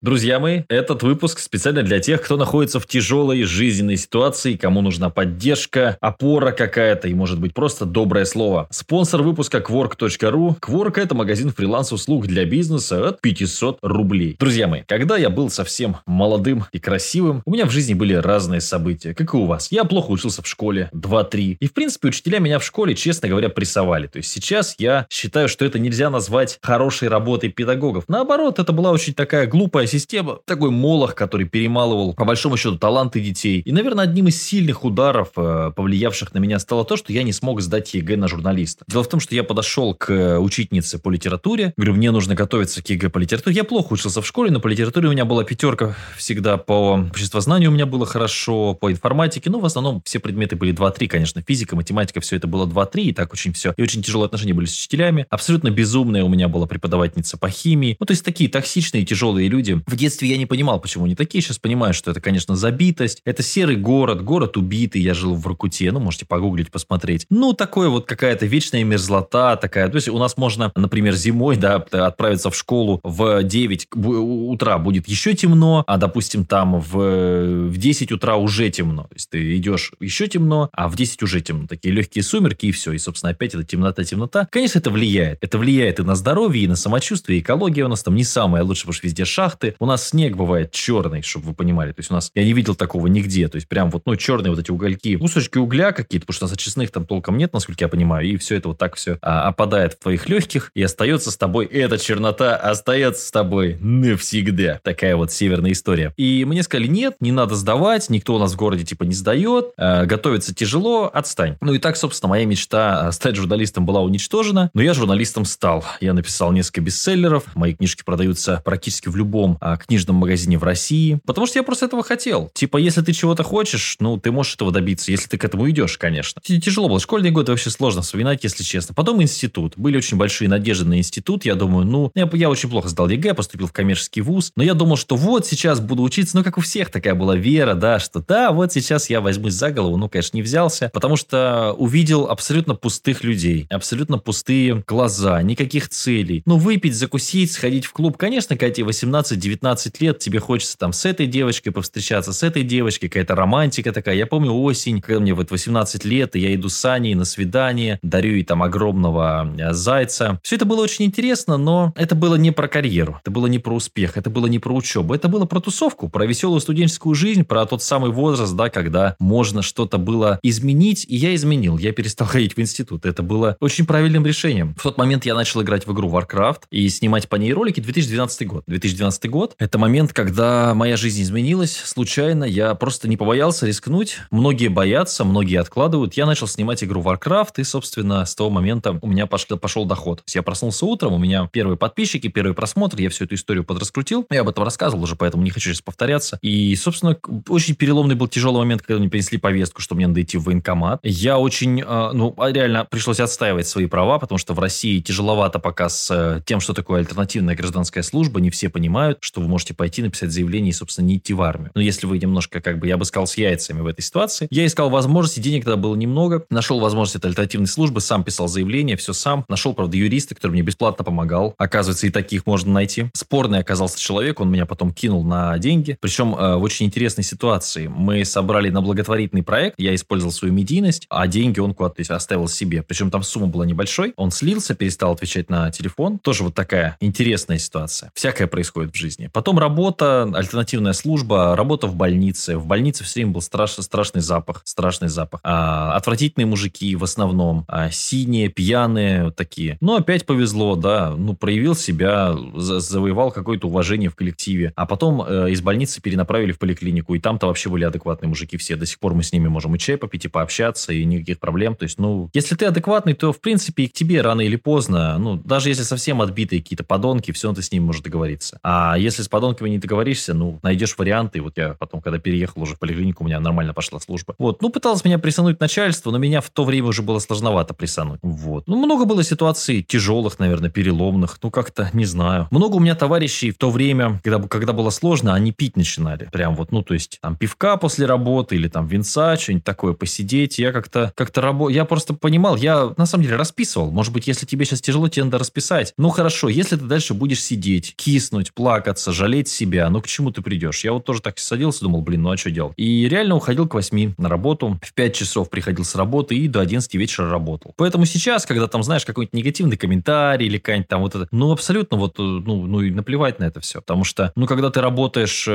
Друзья мои, этот выпуск специально для тех, кто находится в тяжелой жизненной ситуации, кому нужна поддержка, опора какая-то и, может быть, просто доброе слово. Спонсор выпуска Kwork.ru. Kwork – это магазин фриланс-услуг для бизнеса от 500 рублей. Друзья мои, когда я был совсем молодым и красивым, у меня в жизни были разные события, как и у вас. Я плохо учился в школе, 2-3. И, в принципе, учителя меня в школе, честно говоря, прессовали. То есть сейчас я считаю, что это нельзя назвать хорошей работой педагогов. Наоборот, это была очень такая глупая система, такой молох, который перемалывал, по большому счету, таланты детей. И, наверное, одним из сильных ударов, э, повлиявших на меня, стало то, что я не смог сдать ЕГЭ на журналиста. Дело в том, что я подошел к э, учительнице по литературе, говорю, мне нужно готовиться к ЕГЭ по литературе. Я плохо учился в школе, но по литературе у меня была пятерка всегда, по обществознанию у меня было хорошо, по информатике, ну, в основном все предметы были 2-3, конечно, физика, математика, все это было 2-3, и так очень все. И очень тяжелые отношения были с учителями. Абсолютно безумная у меня была преподавательница по химии. Ну, то есть такие токсичные, тяжелые люди, в детстве я не понимал, почему они такие. Сейчас понимаю, что это, конечно, забитость. Это серый город, город убитый. Я жил в Воркуте. Ну, можете погуглить, посмотреть. Ну, такое вот какая-то вечная мерзлота такая. То есть у нас можно, например, зимой, да, отправиться в школу в 9 утра будет еще темно, а, допустим, там в, в 10 утра уже темно. То есть ты идешь еще темно, а в 10 уже темно. Такие легкие сумерки и все. И, собственно, опять это темнота, темнота. Конечно, это влияет. Это влияет и на здоровье, и на самочувствие. Экология у нас там не самая лучшая, потому что везде шахты. У нас снег бывает черный, чтобы вы понимали. То есть у нас, я не видел такого нигде. То есть прям вот, ну, черные вот эти угольки, кусочки угля какие-то, потому что у нас очистных там толком нет, насколько я понимаю. И все это вот так все а, опадает в твоих легких и остается с тобой. Эта чернота остается с тобой навсегда. Такая вот северная история. И мне сказали, нет, не надо сдавать, никто у нас в городе типа не сдает, э, готовиться тяжело, отстань. Ну и так, собственно, моя мечта стать журналистом была уничтожена, но я журналистом стал. Я написал несколько бестселлеров, мои книжки продаются практически в любом книжном магазине в России. Потому что я просто этого хотел. Типа, если ты чего-то хочешь, ну, ты можешь этого добиться, если ты к этому идешь, конечно. Тяжело было. Школьные годы вообще сложно вспоминать, если честно. Потом институт. Были очень большие надежды на институт. Я думаю, ну, я, я очень плохо сдал ЕГЭ, поступил в коммерческий вуз. Но я думал, что вот сейчас буду учиться. Ну, как у всех такая была вера, да, что да, вот сейчас я возьмусь за голову. Ну, конечно, не взялся. Потому что увидел абсолютно пустых людей. Абсолютно пустые глаза, никаких целей. Ну, выпить, закусить, сходить в клуб. Конечно, когда 18 19 лет, тебе хочется там с этой девочкой повстречаться, с этой девочкой, какая-то романтика такая. Я помню осень, когда мне вот 18 лет, и я иду с Аней на свидание, дарю ей там огромного э, зайца. Все это было очень интересно, но это было не про карьеру, это было не про успех, это было не про учебу, это было про тусовку, про веселую студенческую жизнь, про тот самый возраст, да, когда можно что-то было изменить, и я изменил, я перестал ходить в институт. Это было очень правильным решением. В тот момент я начал играть в игру Warcraft и снимать по ней ролики 2012 год. 2012 год это момент, когда моя жизнь изменилась, случайно, я просто не побоялся рискнуть. Многие боятся, многие откладывают. Я начал снимать игру Warcraft, и, собственно, с того момента у меня пошел, пошел доход. Я проснулся утром, у меня первые подписчики, первый просмотр, я всю эту историю подраскрутил. Я об этом рассказывал уже, поэтому не хочу сейчас повторяться. И, собственно, очень переломный был тяжелый момент, когда мне принесли повестку, что мне надо идти в военкомат. Я очень, а, ну, реально пришлось отстаивать свои права, потому что в России тяжеловато пока с э, тем, что такое альтернативная гражданская служба. Не все понимают, что вы можете пойти написать заявление и, собственно, не идти в армию. Но если вы немножко, как бы, я бы сказал, с яйцами в этой ситуации. Я искал возможности, денег тогда было немного. Нашел возможность альтернативной службы, сам писал заявление, все сам. Нашел, правда, юриста, который мне бесплатно помогал. Оказывается, и таких можно найти. Спорный оказался человек, он меня потом кинул на деньги. Причем э, в очень интересной ситуации. Мы собрали на благотворительный проект, я использовал свою медийность, а деньги он куда-то оставил себе. Причем там сумма была небольшой. Он слился, перестал отвечать на телефон. Тоже вот такая интересная ситуация. Всякое происходит в жизни. Потом работа альтернативная служба, работа в больнице. В больнице все время был страш, страшный запах, страшный запах. А, отвратительные мужики в основном, а, синие, пьяные, вот такие. Но опять повезло, да, ну, проявил себя, завоевал какое-то уважение в коллективе. А потом э, из больницы перенаправили в поликлинику, и там-то вообще были адекватные мужики все. До сих пор мы с ними можем и чай попить, и пообщаться, и никаких проблем. То есть, ну, если ты адекватный, то, в принципе, и к тебе рано или поздно, ну, даже если совсем отбитые какие-то подонки, все ты с ними можешь договориться. А если с подонками не договоришься, ну, найдешь варианты. Вот я потом, когда переехал уже в поликлинику, у меня нормально пошла служба. Вот, ну, пыталась меня присануть начальство, но меня в то время уже было сложновато присануть. Вот. Ну, много было ситуаций тяжелых, наверное, переломных. Ну, как-то, не знаю. Много у меня товарищей в то время, когда, когда было сложно, они пить начинали. Прям вот, ну, то есть, там, пивка после работы или там винца, что-нибудь такое посидеть. Я как-то, как-то работал. Я просто понимал, я на самом деле расписывал. Может быть, если тебе сейчас тяжело, тебе надо расписать. Ну, хорошо, если ты дальше будешь сидеть, киснуть, плакать, плакаться, жалеть себя. Ну, к чему ты придешь? Я вот тоже так садился, думал, блин, ну а что делать? И реально уходил к 8 на работу, в 5 часов приходил с работы и до 11 вечера работал. Поэтому сейчас, когда там, знаешь, какой-нибудь негативный комментарий или какая-нибудь там вот это, ну, абсолютно вот, э, ну, ну и наплевать на это все. Потому что, ну, когда ты работаешь, э,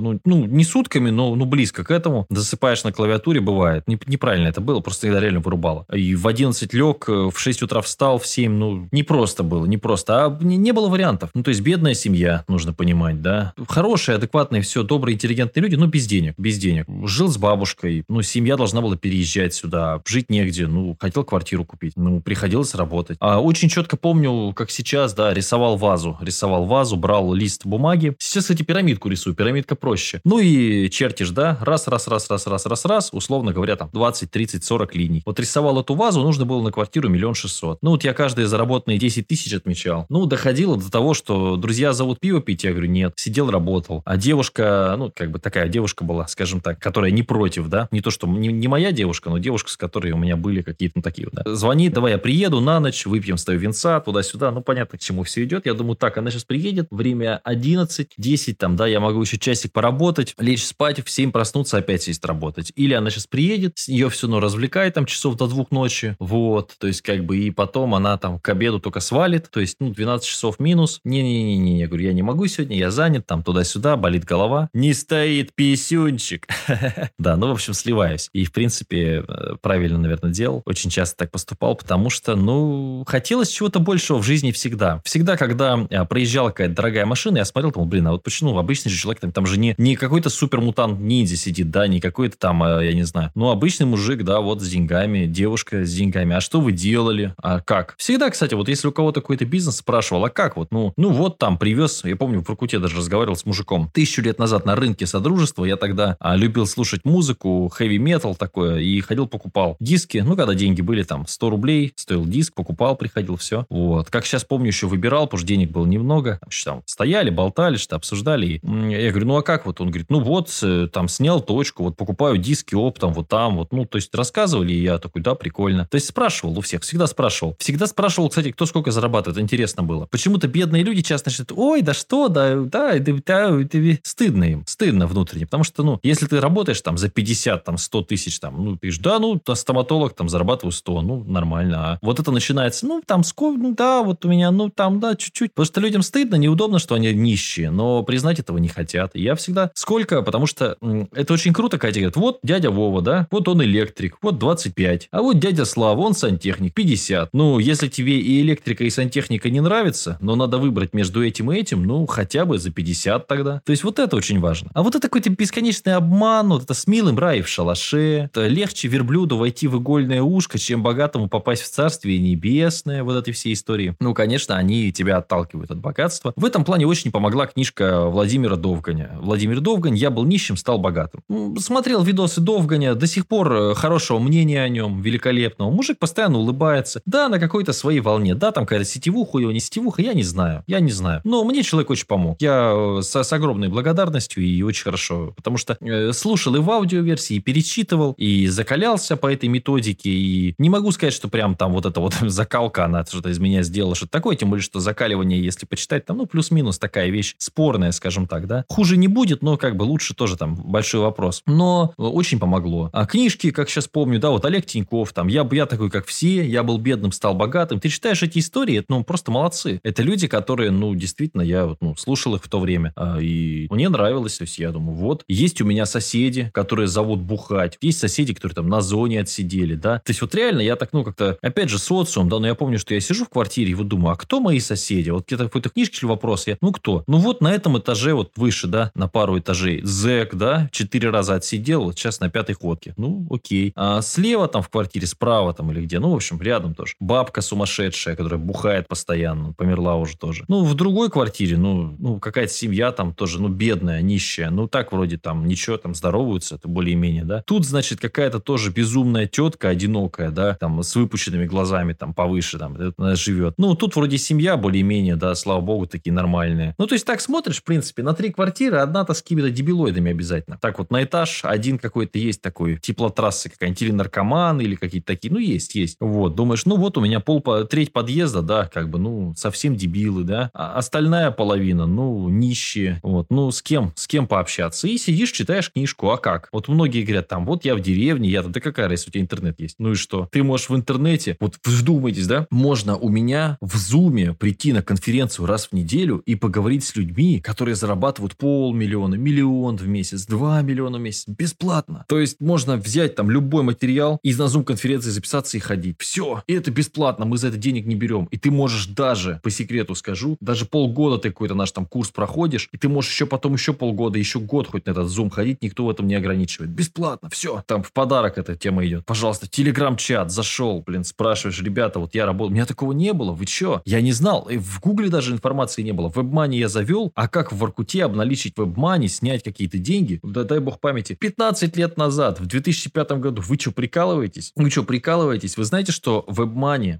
ну, ну не сутками, но ну, близко к этому, засыпаешь на клавиатуре, бывает. Не, неправильно это было, просто тогда реально вырубало. И в 11 лег, э, в 6 утра встал, в 7, ну, не просто было, не просто, а не, не было вариантов. Ну, то есть, бедная семья, нужно понимать, да. Хорошие, адекватные, все, добрые, интеллигентные люди, но без денег, без денег. Жил с бабушкой, ну, семья должна была переезжать сюда, жить негде, ну, хотел квартиру купить, ну, приходилось работать. А очень четко помню, как сейчас, да, рисовал вазу, рисовал вазу, брал лист бумаги. Сейчас, кстати, пирамидку рисую, пирамидка проще. Ну и чертишь, да, раз, раз, раз, раз, раз, раз, раз, условно говоря, там 20, 30, 40 линий. Вот рисовал эту вазу, нужно было на квартиру миллион шестьсот. Ну вот я каждые заработанные 10 тысяч отмечал. Ну, доходило до того, что друзья зовут пиво пить, я говорю, нет, сидел, работал. А девушка, ну, как бы такая девушка была, скажем так, которая не против, да, не то, что не, не моя девушка, но девушка, с которой у меня были какие-то ну, такие, да. Звонит, давай я приеду на ночь, выпьем с тобой винца, туда-сюда, ну, понятно, к чему все идет. Я думаю, так, она сейчас приедет, время 11, 10, там, да, я могу еще часик поработать, лечь спать, в 7 проснуться, опять сесть работать. Или она сейчас приедет, ее все равно развлекает там часов до двух ночи, вот, то есть как бы и потом она там к обеду только свалит, то есть, ну, 12 часов минус. Не-не-не, я говорю, я не могу сегодня, я занят, там туда-сюда, болит голова. Не стоит писюнчик. Да, ну, в общем, сливаюсь. И, в принципе, э, правильно, наверное, делал. Очень часто так поступал, потому что, ну, хотелось чего-то большего в жизни всегда. Всегда, когда э, проезжала какая-то дорогая машина, я смотрел, там, блин, а вот почему обычный же человек, там, там же не, не какой-то супермутант ниндзя сидит, да, не какой-то там, э, я не знаю, ну, обычный мужик, да, вот с деньгами, девушка с деньгами. А что вы делали? А как? Всегда, кстати, вот если у кого-то какой-то бизнес спрашивал, а как вот, ну, ну вот там привез, я помню, в Иркуте даже разговаривал с мужиком, тысячу лет назад на рынке Содружества я тогда а, любил слушать музыку, хэви-метал такое, и ходил покупал диски, ну, когда деньги были там 100 рублей, стоил диск, покупал, приходил, все. Вот. Как сейчас помню, еще выбирал, потому что денег было немного, там стояли, болтали, что обсуждали, и я говорю, ну, а как вот? Он говорит, ну, вот, э, там, снял точку, вот покупаю диски оптом, вот там, вот, ну, то есть рассказывали, и я такой, да, прикольно. То есть спрашивал у всех, всегда спрашивал. Всегда спрашивал, кстати, кто сколько зарабатывает, интересно было. Почему-то бедные люди часто начинают, ой, да что, да, да, да, да, да, стыдно им, стыдно внутренне, потому что, ну, если ты работаешь там за 50, там, 100 тысяч, там, ну, ты говоришь, да, ну, стоматолог там зарабатываю 100, ну, нормально, а вот это начинается, ну, там, сколько, ну, да, вот у меня, ну, там, да, чуть-чуть, потому что людям стыдно, неудобно, что они нищие, но признать этого не хотят. И я всегда, сколько, потому что это очень круто, Катя говорит, вот дядя Вова, да, вот он электрик, вот 25, а вот дядя Слава, он сантехник, 50. Ну, если тебе и электрика, и сантехника не нравится, но надо выбрать между этим и этим, ну, хотя бы за 50 тогда. То есть, вот это очень важно. А вот это какой-то бесконечный обман, вот это с милым рай в шалаше. Это легче верблюду войти в игольное ушко, чем богатому попасть в царствие небесное, вот эти все истории. Ну, конечно, они тебя отталкивают от богатства. В этом плане очень помогла книжка Владимира Довганя. Владимир Довгань «Я был нищим, стал богатым». Смотрел видосы Довганя, до сих пор э, хорошего мнения о нем, великолепного. Мужик постоянно улыбается. Да, на какой-то своей волне. Да, там какая-то сетевуха у него, не сетевуха, я не знаю. Я не знаю. Но мне человек очень помог. Я э, с, с огромной благодарностью и очень хорошо. Потому что э, слушал и в аудиоверсии, и перечитывал, и закалялся по этой методике. И не могу сказать, что прям там вот эта вот закалка, она что-то из меня сделала, что такое. Тем более, что закаливание, если почитать, там, ну, плюс-минус такая вещь спорная, скажем так, да. Хуже не будет, но как бы лучше тоже там большой вопрос. Но очень помогло. А книжки, как сейчас помню, да, вот Олег Тиньков, там, я, я такой, как все, я был бедным, стал богатым. Ты читаешь эти истории, ну, просто молодцы. Это люди, которые, ну, действительно, я вот, ну, слушал их в то время, а, и мне нравилось, то есть я думаю, вот, есть у меня соседи, которые зовут бухать, есть соседи, которые там на зоне отсидели, да. То есть вот реально я так, ну, как-то, опять же, социум, да, но я помню, что я сижу в квартире и вот думаю, а кто мои соседи? Вот где-то какой-то книжке вопрос, я, ну, кто? Ну, вот на этом этаже, вот выше, да, на пару этажей, зэк, да, четыре раза отсидел, вот сейчас на пятой ходке. Ну, окей. А слева там в квартире, справа там или где, ну, в общем, рядом тоже. Бабка сумасшедшая, которая бухает постоянно, померла уже тоже. Ну, в другой квартире, ну, ну какая-то семья там тоже, ну, бедная, нищая. Ну, так вроде там ничего, там здороваются, это более-менее, да. Тут, значит, какая-то тоже безумная тетка, одинокая, да, там, с выпущенными глазами, там, повыше, там, она живет. Ну, тут вроде семья более-менее, да, слава богу, такие нормальные. Ну, то есть так смотришь, в принципе, на три квартиры, одна-то с какими-то дебилоидами обязательно. Так вот, на этаж один какой-то есть такой, теплотрассы какая-нибудь, или наркоман, или какие-то такие, ну, есть, есть. Вот, думаешь, ну, вот у меня пол, треть подъезда, да, как бы, ну, совсем дебилы, да. А остальная половина половина, ну, нищие. Вот, ну, с кем, с кем пообщаться? И сидишь, читаешь книжку, а как? Вот многие говорят, там, вот я в деревне, я да какая разница, у тебя интернет есть. Ну и что? Ты можешь в интернете, вот вдумайтесь, да, можно у меня в зуме прийти на конференцию раз в неделю и поговорить с людьми, которые зарабатывают полмиллиона, миллион в месяц, два миллиона в месяц, бесплатно. То есть можно взять там любой материал и на зум-конференции записаться и ходить. Все. И это бесплатно, мы за это денег не берем. И ты можешь даже, по секрету скажу, даже полгода ты какой-то наш там курс проходишь, и ты можешь еще потом еще полгода, еще год хоть на этот зум ходить, никто в этом не ограничивает. Бесплатно, все. Там в подарок эта тема идет. Пожалуйста, телеграм-чат, зашел, блин, спрашиваешь, ребята, вот я работал, у меня такого не было, вы че? Я не знал, и в гугле даже информации не было. В WebMoney я завел, а как в Воркуте обналичить WebMoney, снять какие-то деньги, да дай бог памяти, 15 лет назад, в 2005 году, вы что, прикалываетесь? Вы что, прикалываетесь? Вы знаете, что WebMoney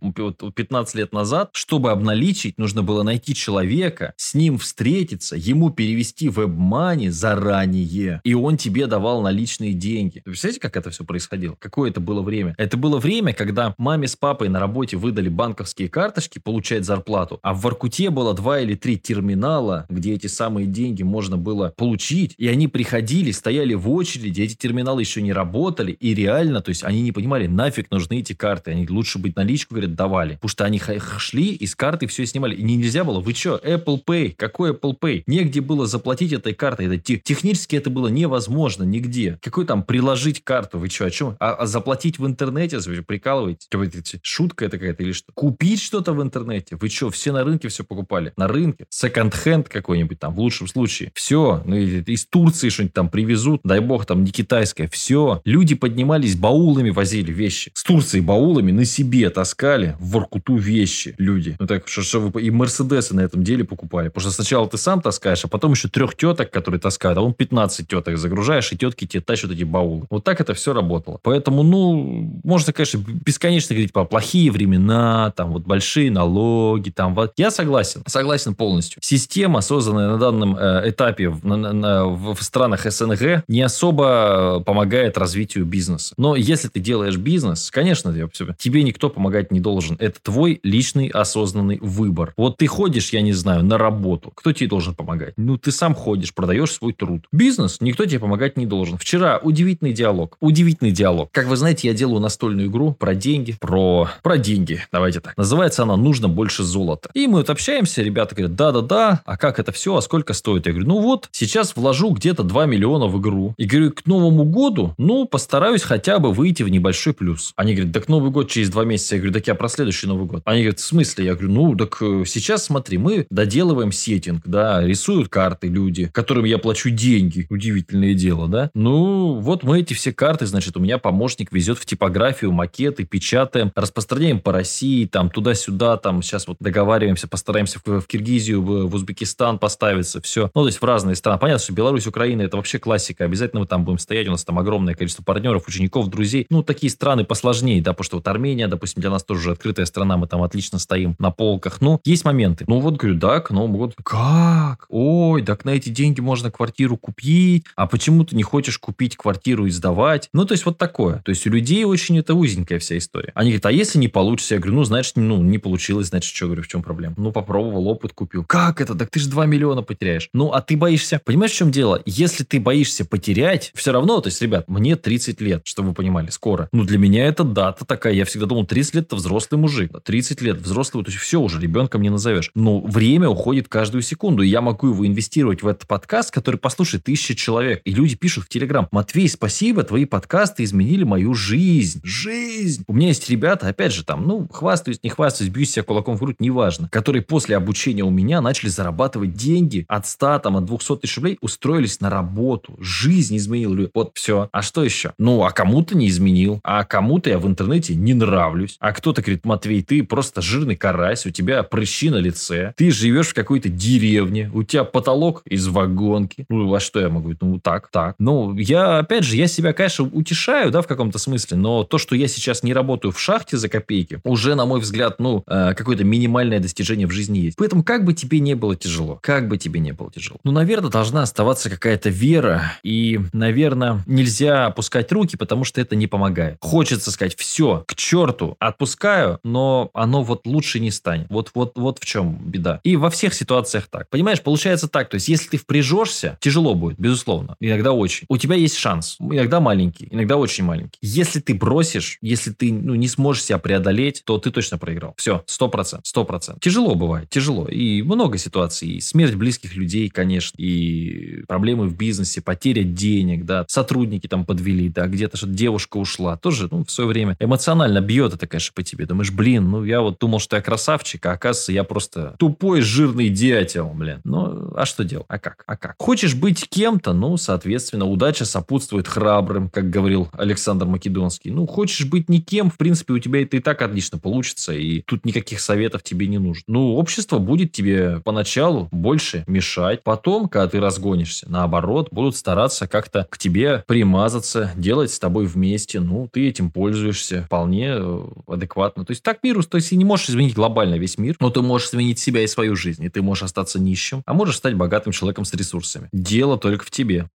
15 лет назад, чтобы обналичить, нужно было найти человека, с ним встретиться, ему перевести WebMoney заранее, и он тебе давал наличные деньги. Вы представляете, как это все происходило? Какое это было время? Это было время, когда маме с папой на работе выдали банковские карточки получать зарплату, а в Воркуте было два или три терминала, где эти самые деньги можно было получить, и они приходили, стояли в очереди, эти терминалы еще не работали, и реально, то есть они не понимали, нафиг нужны эти карты, они лучше быть наличку, говорят, давали, потому что они шли и с карты все снимали, и нельзя было, вы что, Apple Pay, какой Apple Pay? Негде было заплатить этой картой, это технически это было невозможно нигде. Какой там приложить карту, вы что, о чем? А, а заплатить в интернете, вы прикалываетесь? Шутка это какая-то или что? Купить что-то в интернете? Вы что, все на рынке все покупали? На рынке? Секонд-хенд какой-нибудь там, в лучшем случае. Все. Ну, из Турции что-нибудь там привезут, дай бог, там не китайское. Все. Люди поднимались, баулами возили вещи. С Турции баулами на себе таскали в Воркуту вещи люди. Ну так, что, что вы... И Мерседесы на этом деле покупали. Потому что сначала ты сам таскаешь, а потом еще трех теток, которые таскают, а он 15 теток загружаешь, и тетки тебе тащат эти баулы. Вот так это все работало. Поэтому, ну, можно, конечно, бесконечно говорить про плохие времена, там вот большие налоги, там вот. Я согласен, согласен полностью. Система, созданная на данном э, этапе в, на, на, в странах СНГ, не особо помогает развитию бизнеса. Но если ты делаешь бизнес, конечно, тебе никто помогать не должен. Это твой личный осознанный выбор. Вот ты ходишь, я не знаю, на работу. Кто тебе должен помогать? Ну, ты сам ходишь, продаешь свой труд. Бизнес никто тебе помогать не должен. Вчера удивительный диалог. Удивительный диалог. Как вы знаете, я делаю настольную игру про деньги, про, про деньги. Давайте так. Называется она «Нужно больше золота». И мы вот общаемся, ребята говорят, да-да-да, а как это все, а сколько стоит? Я говорю, ну вот, сейчас вложу где-то 2 миллиона в игру. И говорю, к Новому году, ну, постараюсь хотя бы выйти в небольшой плюс. Они говорят, так Новый год через два месяца. Я говорю, так я про следующий Новый год. Они говорят, в смысле? Я говорю, ну, так э, сейчас смотри, мы доделываем сеттинг, да, рисуют карты люди, которым я плачу деньги. Удивительное дело, да? Ну, вот мы эти все карты, значит, у меня помощник везет в типографию макеты, печатаем, распространяем по России, там, туда-сюда, там, сейчас вот договариваемся, постараемся в, в Киргизию, в, в Узбекистан поставиться, все. Ну, то есть в разные страны. Понятно, что Беларусь, Украина, это вообще классика. Обязательно мы там будем стоять, у нас там огромное количество партнеров, учеников, друзей. Ну, такие страны посложнее, да, потому что вот Армения, допустим, для нас тоже открытая страна, мы там отлично стоим на полках. Ну, есть моменты. Ну, вот, говорю, да, к Новому году. Как? Ой, так на эти деньги можно квартиру купить, а почему ты не хочешь купить квартиру и сдавать? Ну, то есть вот такое. То есть у людей очень это узенькая вся история. Они говорят, а если не получится? Я говорю, ну, значит, ну, не получилось, значит, что, говорю, в чем проблема? Ну, попробовал, опыт купил. Как это? Так ты же 2 миллиона потеряешь. Ну, а ты боишься... Понимаешь, в чем дело? Если ты боишься потерять, все равно, то есть, ребят, мне 30 лет, чтобы вы понимали, скоро. Ну, для меня это дата такая. Я всегда думал, 30 лет это взрослый мужик. 30 лет взрослый, то есть все уже, ребенком не назовешь. Но время уходит каждую секунду. И я могу его инвестировать в этот подкаст, который послушает тысячи человек. И люди пишут в Телеграм, Матвей, спасибо, твои подкасты изменили мою жизнь. Жизнь. У меня есть ребята, опять же, там, ну, хвастаюсь, не хвастаюсь, бьюсь себя кулаком в грудь, неважно, которые после обучения у меня начали зарабатывать деньги от 100, там, от 200 тысяч рублей, устроились на работу. Жизнь изменила. Вот все. А что еще? Ну, а кому-то не изменил. А кому-то я в интернете не нравлюсь. А кто-то говорит, Матвей, ты просто жирный карась, у тебя прыщи на лице, ты живешь в какой-то деревне, у тебя потолок из вагонки. Ну, а что я могу? Ну, так, так. Ну, я, опять же, я себя, конечно, утешаю, да, в каком-то смысле, но то, что я сейчас не работаю в шахте за копейки, уже, на мой взгляд, ну, э, какое-то минимальное достижение в жизни есть. Поэтому, как бы тебе не было тяжело, как бы тебе не было тяжело, ну, наверное, должна оставаться какая-то вера, и, наверное, нельзя опускать руки, потому что это не помогает. Хочется сказать, все, к черту, отпускаю, но оно вот лучше не станет. Вот, вот, вот в чем беда. И во всех ситуациях ситуациях так. Понимаешь, получается так. То есть, если ты впряжешься, тяжело будет, безусловно. Иногда очень. У тебя есть шанс. Иногда маленький, иногда очень маленький. Если ты бросишь, если ты ну, не сможешь себя преодолеть, то ты точно проиграл. Все, сто процентов, сто процентов. Тяжело бывает, тяжело. И много ситуаций. И смерть близких людей, конечно, и проблемы в бизнесе, потеря денег, да, сотрудники там подвели, да, где-то что-то девушка ушла. Тоже, ну, в свое время эмоционально бьет это, конечно, по тебе. Думаешь, блин, ну, я вот думал, что я красавчик, а оказывается, я просто тупой, жирный дятел, блин. Ну, а что делать? А как? А как? Хочешь быть кем-то, ну, соответственно, удача сопутствует храбрым, как говорил Александр Македонский. Ну, хочешь быть никем, в принципе, у тебя это и так отлично получится, и тут никаких советов тебе не нужно. Ну, общество будет тебе поначалу больше мешать. Потом, когда ты разгонишься, наоборот, будут стараться как-то к тебе примазаться, делать с тобой вместе. Ну, ты этим пользуешься вполне э, адекватно. То есть так миру, то есть и не можешь изменить глобально весь мир, но ты можешь изменить себя и свою жизнь, и ты можешь остаться нищим, а можешь стать богатым человеком с ресурсами. Дело только в тебе.